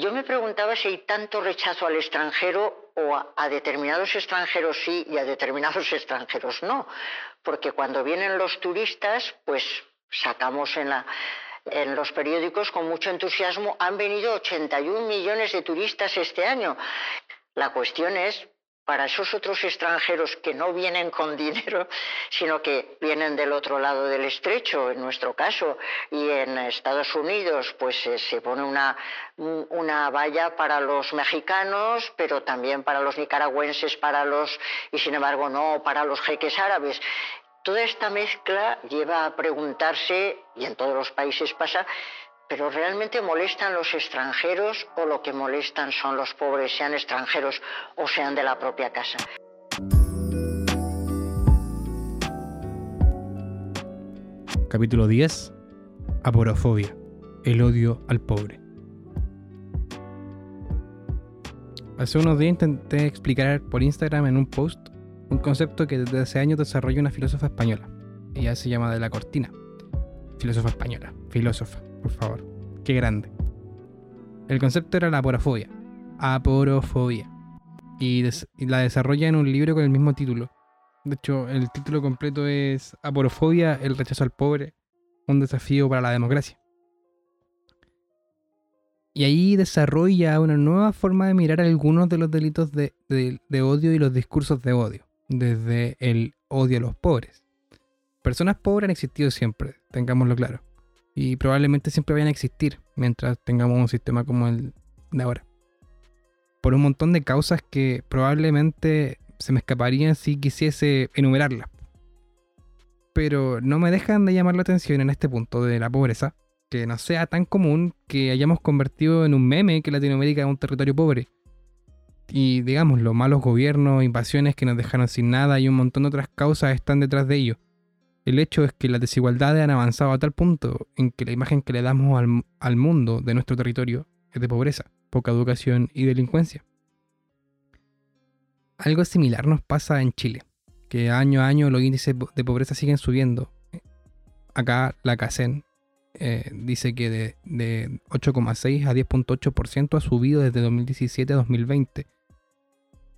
Yo me preguntaba si hay tanto rechazo al extranjero o a, determinados extranjeros sí y a determinados extranjeros no. Porque cuando vienen los turistas, pues sacamos en los periódicos con mucho entusiasmo, han venido 81 millones de turistas este año. La cuestión es para esos otros extranjeros que no vienen con dinero, sino que vienen del otro lado del estrecho, en nuestro caso, y en Estados Unidos, pues eh, se pone una, una valla para los mexicanos, pero también para los nicaragüenses, para los, y sin embargo no, para los jeques árabes. Toda esta mezcla lleva a preguntarse, y en todos los países pasa, pero realmente molestan los extranjeros o lo que molestan son los pobres, sean extranjeros o sean de la propia casa. Capítulo 10. Aporofobia. El odio al pobre. Hace unos días intenté explicar por Instagram en un post un concepto que desde hace años desarrolla una filósofa española. Ella se llama De la Cortina. Filósofa española. Filósofa por favor. Qué grande. El concepto era la aporofobia. Aporofobia. Y, la desarrolla en un libro con el mismo título. De hecho, el título completo es Aporofobia, el rechazo al pobre, un desafío para la democracia. Y ahí desarrolla una nueva forma de mirar algunos de los delitos de, de odio y los discursos de odio, desde el odio a los pobres. Personas pobres han existido siempre, tengámoslo claro y probablemente siempre vayan a existir mientras tengamos un sistema como el de ahora. Por un montón de causas que probablemente se me escaparían si quisiese enumerarlas. Pero no me dejan de llamar la atención en este punto de la pobreza, que no sea tan común que hayamos convertido en un meme que Latinoamérica es un territorio pobre. Y digamos, los malos gobiernos, invasiones que nos dejaron sin nada y un montón de otras causas están detrás de ello el hecho es que las desigualdades han avanzado a tal punto en que la imagen que le damos al, mundo de nuestro territorio es de pobreza, poca educación y delincuencia. Algo similar nos pasa en Chile, que año a año los índices de pobreza siguen subiendo. Acá la CACEN eh, dice que de, de 8,6 a 10,8% ha subido desde 2017 a 2020.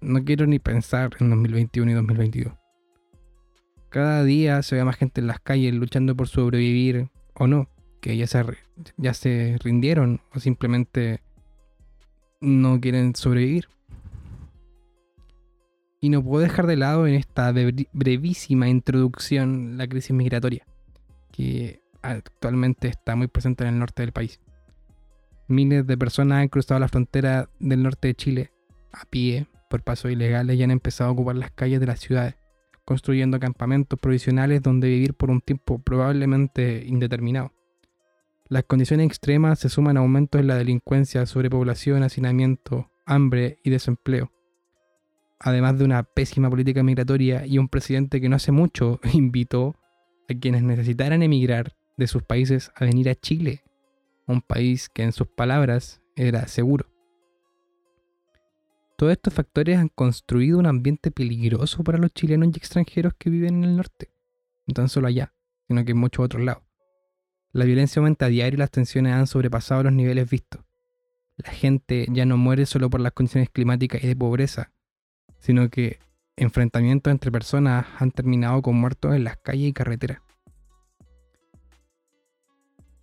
No quiero ni pensar en 2021 y 2022. Cada día se ve más gente en las calles luchando por sobrevivir o no, que ya se, ya se rindieron o simplemente no quieren sobrevivir. Y no puedo dejar de lado en esta brevísima introducción la crisis migratoria, que actualmente está muy presente en el norte del país. Miles de personas han cruzado la frontera del norte de Chile a pie, por pasos ilegales, y han empezado a ocupar las calles de las ciudades construyendo campamentos provisionales donde vivir por un tiempo probablemente indeterminado. Las condiciones extremas se suman a aumentos en la delincuencia, sobrepoblación, hacinamiento, hambre y desempleo. Además de una pésima política migratoria y un presidente que no hace mucho invitó a quienes necesitaran emigrar de sus países a venir a Chile, un país que en sus palabras era seguro. Todos estos factores han construido un ambiente peligroso para los chilenos y extranjeros que viven en el norte. No tan solo allá, sino que en muchos otros lados. La violencia aumenta a diario y las tensiones han sobrepasado los niveles vistos. La gente ya no muere solo por las condiciones climáticas y de pobreza, sino que enfrentamientos entre personas han terminado con muertos en las calles y carreteras.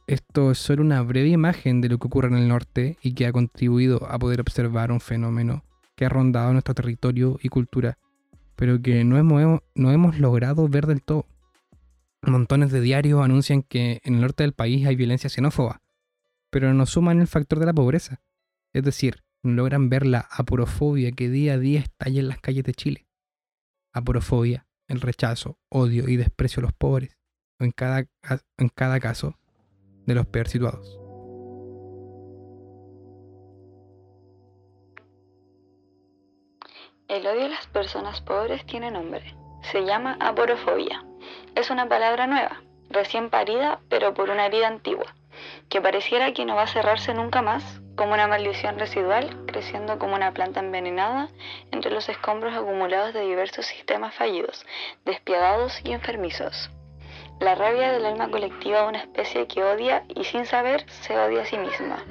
Esto es solo una breve imagen de lo que ocurre en el norte y que ha contribuido a poder observar un fenómeno que ha rondado nuestro territorio y cultura, pero que no hemos, no hemos logrado ver del todo. Montones de diarios anuncian que en el norte del país hay violencia xenófoba, pero no suman el factor de la pobreza. Es decir, no logran ver la aporofobia que día a día estalla en las calles de Chile. Aporofobia, el rechazo, odio y desprecio a los pobres, en cada, en cada caso, de los peor situados. El odio a las personas pobres tiene nombre. Se llama aporofobia. Es una palabra nueva, recién parida, pero por una herida antigua, que pareciera que no va a cerrarse nunca más, como una maldición residual, creciendo como una planta envenenada entre los escombros acumulados de diversos sistemas fallidos, despiadados y enfermizos. La rabia del alma colectiva de una especie que odia y sin saber se odia a sí misma.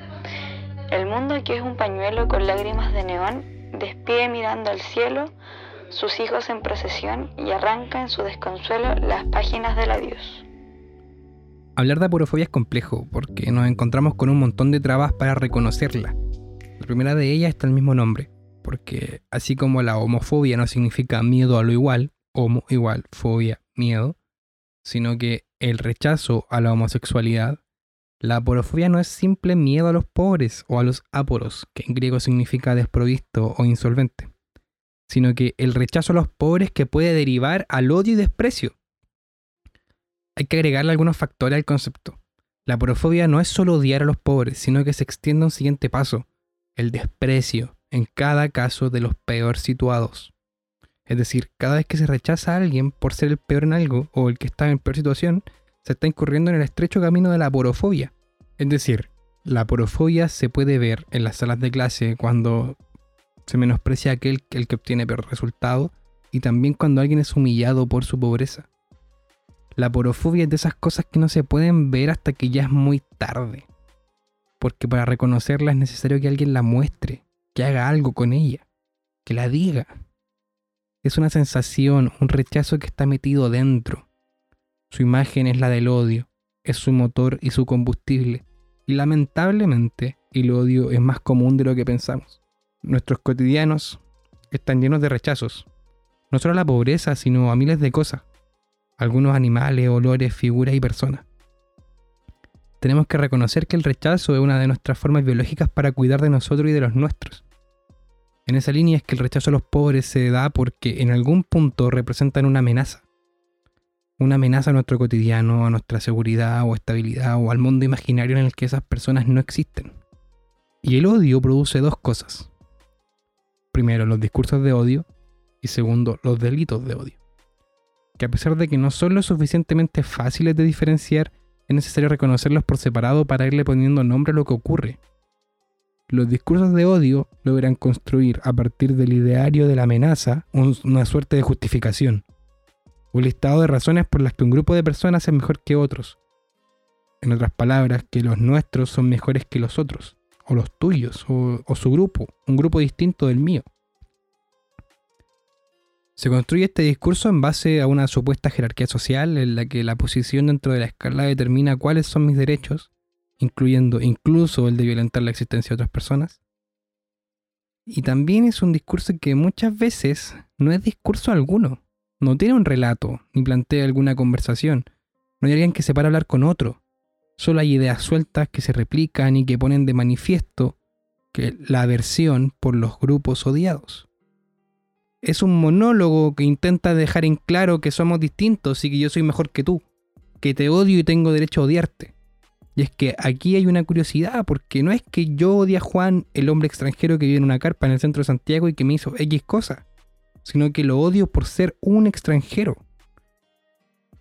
El mundo, que es un pañuelo con lágrimas de neón, despide mirando al cielo sus hijos en procesión y arranca en su desconsuelo las páginas del adiós. Hablar de aporofobia es complejo porque nos encontramos con un montón de trabas para reconocerla. La primera de ellas está el mismo nombre, porque así como la homofobia no significa miedo a lo igual, homo igual, fobia, miedo, sino que el rechazo a la homosexualidad, la aporofobia no es simple miedo a los pobres o a los aporos, que en griego significa desprovisto o insolvente, sino que el rechazo a los pobres que puede derivar al odio y desprecio. Hay que agregarle algunos factores al concepto. La aporofobia no es solo odiar a los pobres, sino que se extiende a un siguiente paso, el desprecio, en cada caso de los peor situados. Es decir, cada vez que se rechaza a alguien por ser el peor en algo o el que está en peor situación, se está incurriendo en el estrecho camino de la porofobia. Es decir, la porofobia se puede ver en las salas de clase cuando se menosprecia aquel el que obtiene peor resultado y también cuando alguien es humillado por su pobreza. La porofobia es de esas cosas que no se pueden ver hasta que ya es muy tarde. Porque para reconocerla es necesario que alguien la muestre, que haga algo con ella, que la diga. Es una sensación, un rechazo que está metido dentro. Su imagen es la del odio, es su motor y su combustible. Y lamentablemente el odio es más común de lo que pensamos. Nuestros cotidianos están llenos de rechazos. No solo a la pobreza, sino a miles de cosas. Algunos animales, olores, figuras y personas. Tenemos que reconocer que el rechazo es una de nuestras formas biológicas para cuidar de nosotros y de los nuestros. En esa línea es que el rechazo a los pobres se da porque en algún punto representan una amenaza. Una amenaza a nuestro cotidiano, a nuestra seguridad o estabilidad o al mundo imaginario en el que esas personas no existen. Y el odio produce dos cosas. Primero, los discursos de odio y segundo, los delitos de odio. Que a pesar de que no son lo suficientemente fáciles de diferenciar, es necesario reconocerlos por separado para irle poniendo nombre a lo que ocurre los discursos de odio logran construir a partir del ideario de la amenaza una suerte de justificación, un listado de razones por las que un grupo de personas es mejor que otros. En otras palabras, que los nuestros son mejores que los otros, o los tuyos, o, o su grupo, un grupo distinto del mío. Se construye este discurso en base a una supuesta jerarquía social en la que la posición dentro de la escala determina cuáles son mis derechos incluyendo incluso el de violentar la existencia de otras personas. Y también es un discurso que muchas veces no es discurso alguno, no tiene un relato, ni plantea alguna conversación, no hay alguien que se para a hablar con otro, solo hay ideas sueltas que se replican y que ponen de manifiesto que la aversión por los grupos odiados. Es un monólogo que intenta dejar en claro que somos distintos y que yo soy mejor que tú, que te odio y tengo derecho a odiarte. Y es que aquí hay una curiosidad, porque no es que yo odie a Juan, el hombre extranjero que vive en una carpa en el centro de Santiago y que me hizo X cosa, sino que lo odio por ser un extranjero.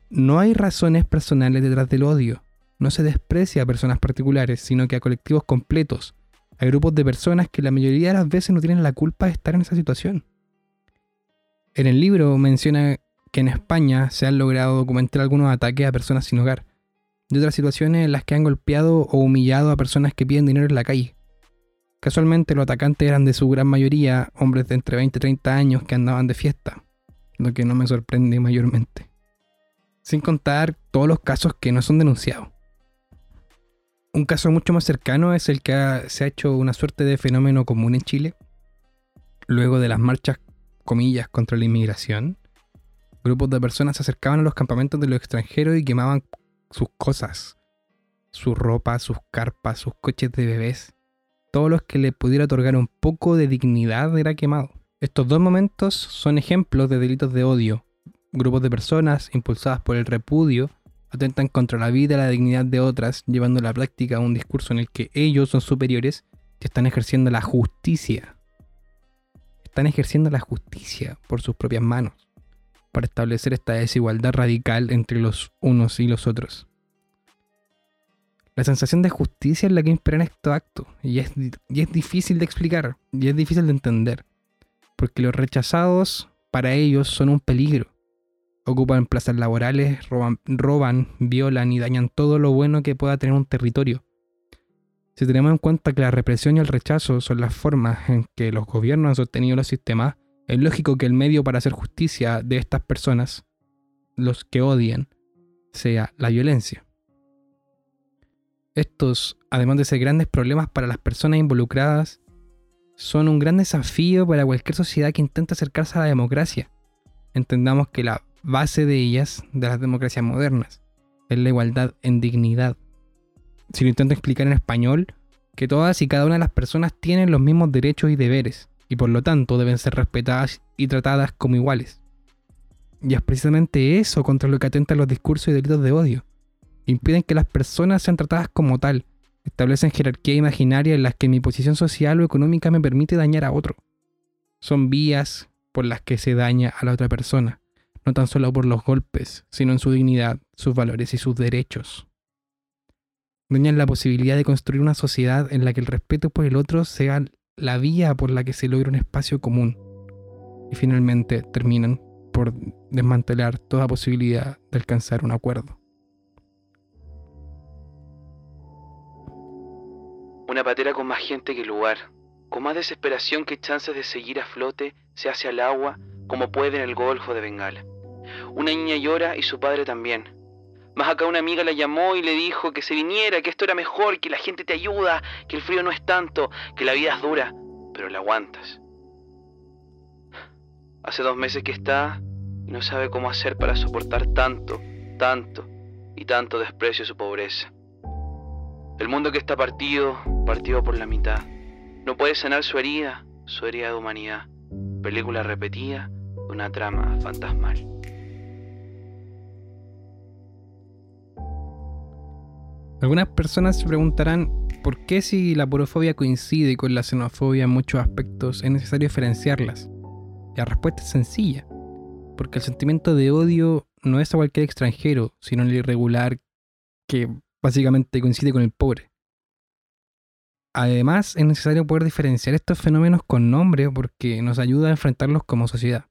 No hay razones personales detrás del odio. No se desprecia a personas particulares, sino que a colectivos completos, a grupos de personas que la mayoría de las veces no tienen la culpa de estar en esa situación. En el libro menciona que en España se han logrado documentar algunos ataques a personas sin hogar, de otras situaciones en las que han golpeado o humillado a personas que piden dinero en la calle. Casualmente los atacantes eran de su gran mayoría hombres de entre 20 y 30 años que andaban de fiesta, lo que no me sorprende mayormente. Sin contar todos los casos que no son denunciados. Un caso mucho más cercano es el que se ha hecho una suerte de fenómeno común en Chile, luego de las marchas, comillas, contra la inmigración. Grupos de personas se acercaban a los campamentos de los extranjeros y quemaban sus cosas, su ropa, sus carpas, sus coches de bebés, todo lo que le pudiera otorgar un poco de dignidad era quemado. Estos dos momentos son ejemplos de delitos de odio. Grupos de personas, impulsadas por el repudio, atentan contra la vida y la dignidad de otras, llevando a la práctica un discurso en el que ellos son superiores que están ejerciendo la justicia. Están ejerciendo la justicia por sus propias manos para establecer esta desigualdad radical entre los unos y los otros. La sensación de justicia es la que en estos actos y es, y es difícil de explicar y es difícil de entender, porque los rechazados para ellos son un peligro. Ocupan plazas laborales, roban, roban, violan y dañan todo lo bueno que pueda tener un territorio. Si tenemos en cuenta que la represión y el rechazo son las formas en que los gobiernos han sostenido los sistemas, es lógico que el medio para hacer justicia de estas personas, los que odian, sea la violencia. Estos, además de ser grandes problemas para las personas involucradas, son un gran desafío para cualquier sociedad que intente acercarse a la democracia. Entendamos que la base de ellas, de las democracias modernas, es la igualdad en dignidad si lo intento explicar en español, que todas y cada una de las personas tienen los mismos derechos y deberes, y por lo tanto deben ser respetadas y tratadas como iguales. Y es precisamente eso contra lo que atentan los discursos y delitos de odio. Impiden que las personas sean tratadas como tal, establecen jerarquías imaginarias en las que mi posición social o económica me permite dañar a otro. Son vías por las que se daña a la otra persona, no tan solo por los golpes, sino en su dignidad, sus valores y sus derechos dañan la posibilidad de construir una sociedad en la que el respeto por el otro sea la vía por la que se logra un espacio común. Y finalmente terminan por desmantelar toda posibilidad de alcanzar un acuerdo. Una patera con más gente que lugar, con más desesperación que chances de seguir a flote, se hace al agua como puede en el Golfo de Bengala. Una niña llora y su padre también más acá una amiga la llamó y le dijo que se viniera, que esto era mejor, que la gente te ayuda, que el frío no es tanto, que la vida es dura, pero la aguantas. Hace dos meses que está y no sabe cómo hacer para soportar tanto, tanto y tanto desprecio su pobreza. El mundo que está partido, partido por la mitad. No puede sanar su herida, su herida de humanidad. Película repetida de una trama fantasmal. Algunas personas se preguntarán por qué si la porofobia coincide con la xenofobia en muchos aspectos es necesario diferenciarlas. la respuesta es sencilla, porque el sentimiento de odio no es a cualquier extranjero, sino el irregular que básicamente coincide con el pobre. Además, es necesario poder diferenciar estos fenómenos con nombre porque nos ayuda a enfrentarlos como sociedad.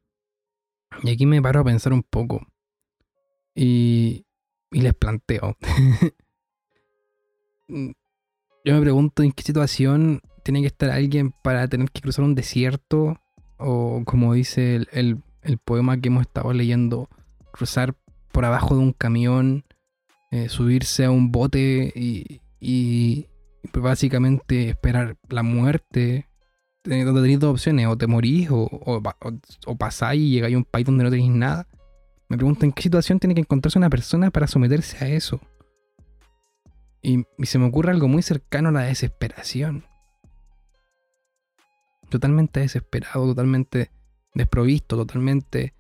Y aquí me paro a pensar un poco. Y, y les planteo. Yo me pregunto en qué situación tiene que estar alguien para tener que cruzar un desierto o como dice el, poema que hemos estado leyendo, cruzar por abajo de un camión, eh, subirse a un bote y, y, básicamente esperar la muerte. Donde tenéis dos opciones, o te morís o, o, pasáis y llegáis a un país donde no tenéis nada. Me pregunto en qué situación tiene que encontrarse una persona para someterse a eso. Y, se me ocurre algo muy cercano a la desesperación. Totalmente desesperado, totalmente desprovisto, totalmente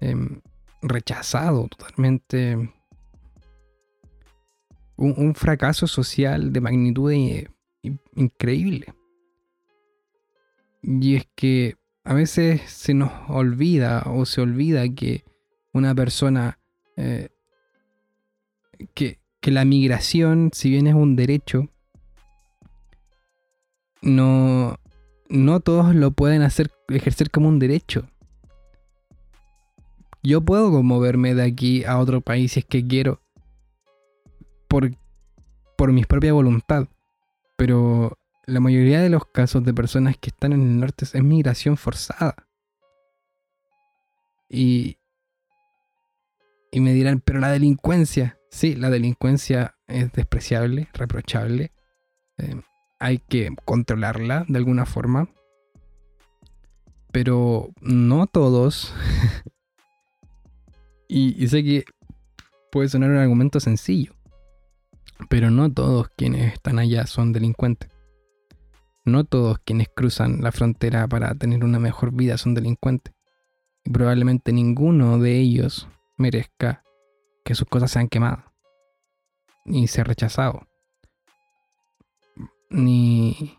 em, rechazado, totalmente... Un, fracaso social de magnitud increíble. Y es que a veces se nos olvida o se olvida que una persona eh, que, que la migración, si bien es un derecho, no, no todos lo pueden hacer, ejercer como un derecho. Yo puedo moverme de aquí a otro país si es que quiero, por, por mi propia voluntad, pero la mayoría de los casos de personas que están en el norte es migración forzada. Y, y me dirán, pero la delincuencia. Sí, la delincuencia es despreciable, reprochable. Eh, hay que controlarla de alguna forma. Pero no todos. y, y sé que puede sonar un argumento sencillo. Pero no todos quienes están allá son delincuentes. No todos quienes cruzan la frontera para tener una mejor vida son delincuentes. Y probablemente ninguno de ellos merezca que sus cosas sean quemadas. Ni ser rechazado. Ni...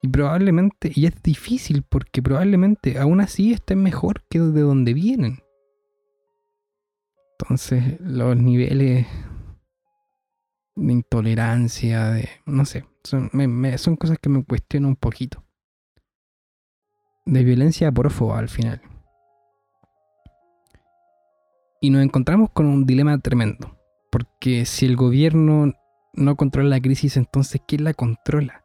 Y probablemente, y es difícil porque probablemente aún así estén mejor que de donde vienen. Entonces los niveles de intolerancia, de... no sé, son, son cosas que me cuestionan un poquito. De violencia porfo al final. Y nos encontramos con un dilema tremendo. Porque si el gobierno no controla la crisis, entonces ¿quién la controla?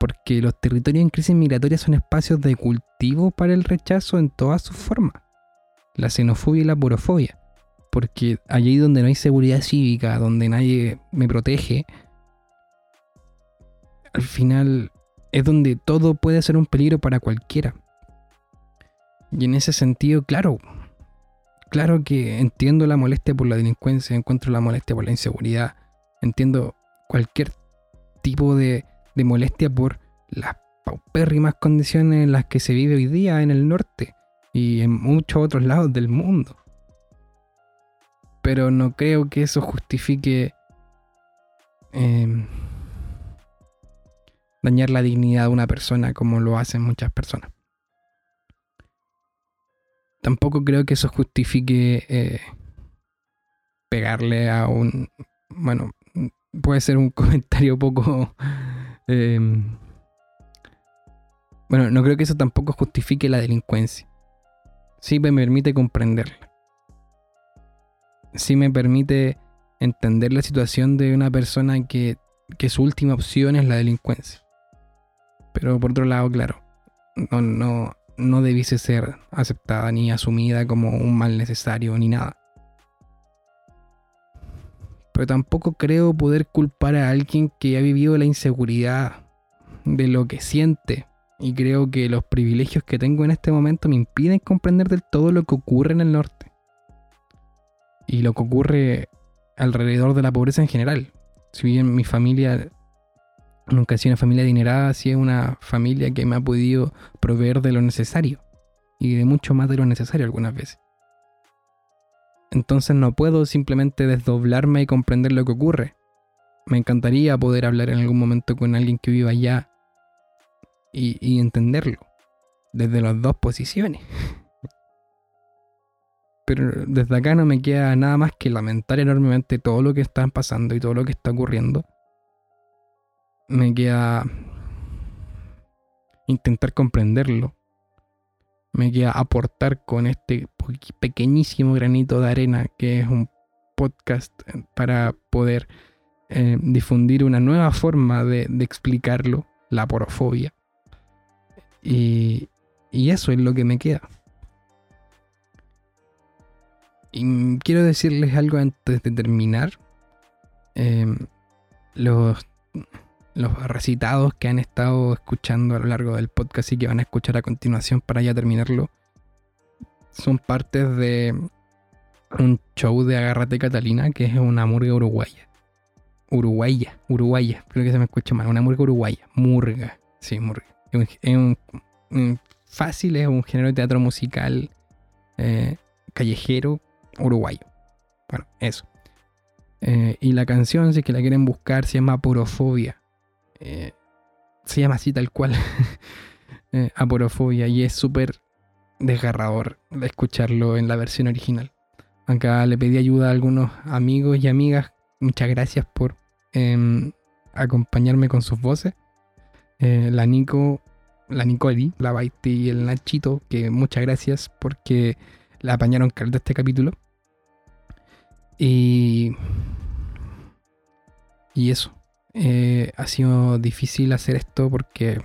Porque los territorios en crisis migratoria son espacios de cultivo para el rechazo en todas sus formas. La xenofobia y la porofobia. Porque allí donde no hay seguridad cívica, donde nadie me protege, al final es donde todo puede ser un peligro para cualquiera. Y en ese sentido, claro, claro que entiendo la molestia por la delincuencia, encuentro la molestia por la inseguridad, entiendo cualquier tipo de, de molestia por las paupérrimas condiciones en las que se vive hoy día en el norte y en muchos otros lados del mundo. Pero no creo que eso justifique em, dañar la dignidad de una persona como lo hacen muchas personas. Tampoco creo que eso justifique eh, pegarle a un... Bueno, puede ser un comentario poco... Em, bueno, no creo que eso tampoco justifique la delincuencia. Sí me permite comprenderla. Sí me permite entender la situación de una persona que, que su última opción es la delincuencia. Pero por otro lado, claro, no, no, no debiese ser aceptada ni asumida como un mal necesario ni nada. Pero tampoco creo poder culpar a alguien que ha vivido la inseguridad de lo que siente. Y creo que los privilegios que tengo en este momento me impiden comprender del todo lo que ocurre en el norte. Y lo que ocurre alrededor de la pobreza en general. Si bien mi familia Nunca he sido una familia adinerada, sí es una familia que me ha podido proveer de lo necesario. Y de mucho más de lo necesario algunas veces. Entonces no puedo simplemente desdoblarme y comprender lo que ocurre. Me encantaría poder hablar en algún momento con alguien que viva allá y, y entenderlo. Desde las dos posiciones. Pero desde acá no me queda nada más que lamentar enormemente todo lo que está pasando y todo lo que está ocurriendo me queda intentar comprenderlo. Me queda aportar con este pequeñísimo granito de arena que es un podcast para poder eh, difundir una nueva forma de, explicarlo, la porofobia. Y, eso es lo que me queda. Y quiero decirles algo antes de terminar. Em, los los recitados que han estado escuchando a lo largo del podcast y que van a escuchar a continuación para ya terminarlo son partes de un show de Agárrate Catalina que es una murga uruguaya. Uruguaya, uruguaya, creo que se me escucha mal, una murga uruguaya, murga, sí, murga. Es un, fácil, es un género de teatro musical eh, callejero uruguayo. Bueno, eso. Eh, y la canción, si es que la quieren buscar, se llama Porofobia. Eh, se llama así tal cual, eh, aporofobia, y es súper desgarrador escucharlo en la versión original. Acá le pedí ayuda a algunos amigos y amigas, muchas gracias por em, acompañarme con sus voces. La Nico, la Nicoli, la Baiti y el Nachito, que muchas gracias porque la apañaron de este capítulo. Y. Y eso. Eh, ha sido difícil hacer esto porque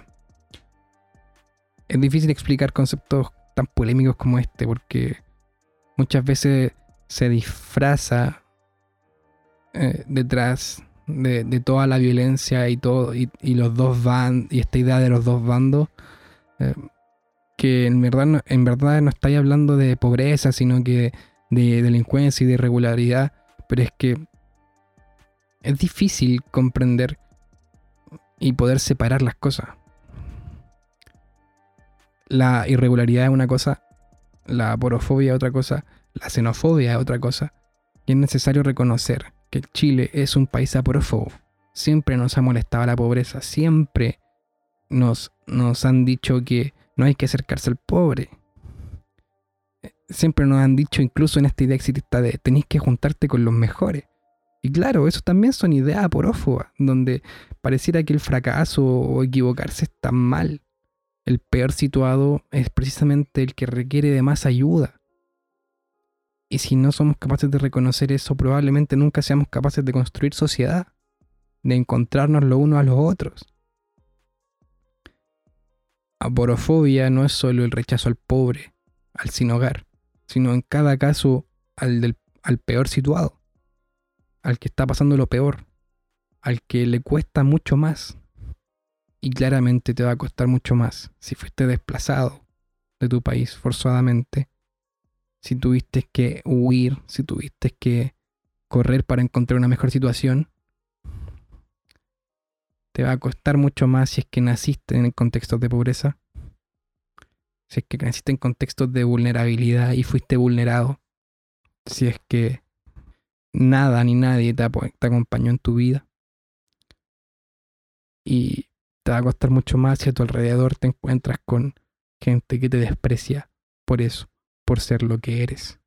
es difícil explicar conceptos tan polémicos como este porque muchas veces se disfraza eh, detrás de, toda la violencia y todo y, los dos van y esta idea de los dos bandos eh, que en verdad en verdad no estáis hablando de pobreza sino que de delincuencia y de irregularidad pero es que es difícil comprender y poder separar las cosas. La irregularidad es una cosa, la porofobia es otra cosa, la xenofobia es otra cosa. Y es necesario reconocer que Chile es un país aporófobo. Siempre nos ha molestado la pobreza, siempre nos, nos han dicho que no hay que acercarse al pobre. Siempre nos han dicho, incluso en esta idea exitista de tenéis que juntarte con los mejores. Y claro, eso también son ideas aporófobas, donde pareciera que el fracaso o equivocarse está mal. El peor situado es precisamente el que requiere de más ayuda. Y si no somos capaces de reconocer eso, probablemente nunca seamos capaces de construir sociedad, de encontrarnos los unos a los otros. Aporofobia no es solo el rechazo al pobre, al sin hogar, sino en cada caso al, del, al peor situado, al que está pasando lo peor, al que le cuesta mucho más. Y claramente te va a costar mucho más si fuiste desplazado de tu país forzadamente si tuviste que huir, si tuviste que correr para encontrar una mejor situación, te va a costar mucho más si es que naciste en contextos de pobreza, si es que naciste en contextos de vulnerabilidad y fuiste vulnerado, si es que nada ni nadie te, te acompañó en tu vida. Y te va a costar mucho más si a tu alrededor te encuentras con gente que te desprecia por eso por ser lo que eres.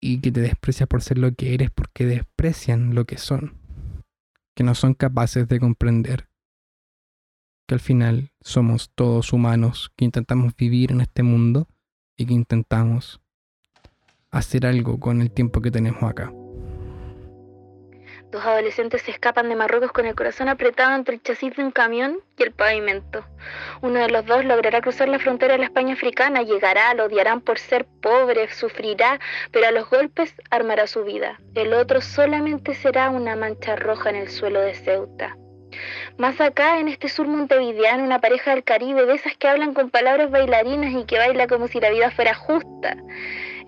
Y que te desprecia por ser lo que eres porque desprecian lo que son. Que no son capaces de comprender que al final somos todos humanos que intentamos vivir en este mundo y que intentamos hacer algo con el tiempo que tenemos acá. Dos adolescentes se escapan de Marruecos con el corazón apretado entre el chasis de un camión y el pavimento. Uno de los dos logrará cruzar la frontera de la España africana, llegará, lo odiarán por ser pobre, sufrirá, pero a los golpes armará su vida. El otro solamente será una mancha roja en el suelo de Ceuta. Más acá, en este sur montevideano, una pareja del Caribe, de esas que hablan con palabras bailarinas y que baila como si la vida fuera justa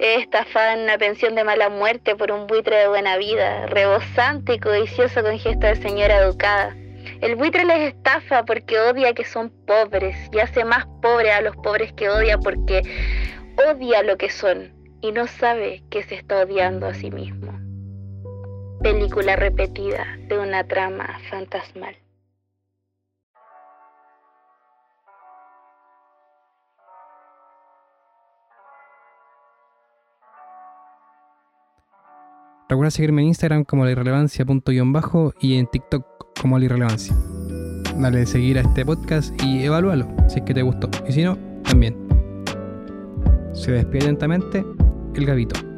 estafada en una pensión de mala muerte por un buitre de buena vida, rebosante y codicioso con gesto de señora educada. El buitre les estafa porque odia que son pobres y hace más pobre a los pobres que odia porque odia lo que son y no sabe que se está odiando a sí mismo. Película repetida de una trama fantasmal. Recuerda seguirme en Instagram como la bajo y en TikTok como la irrelevancia. Dale seguir a este podcast y evalúalo si es que te gustó. Y si no, también. Se despide lentamente el Gavito.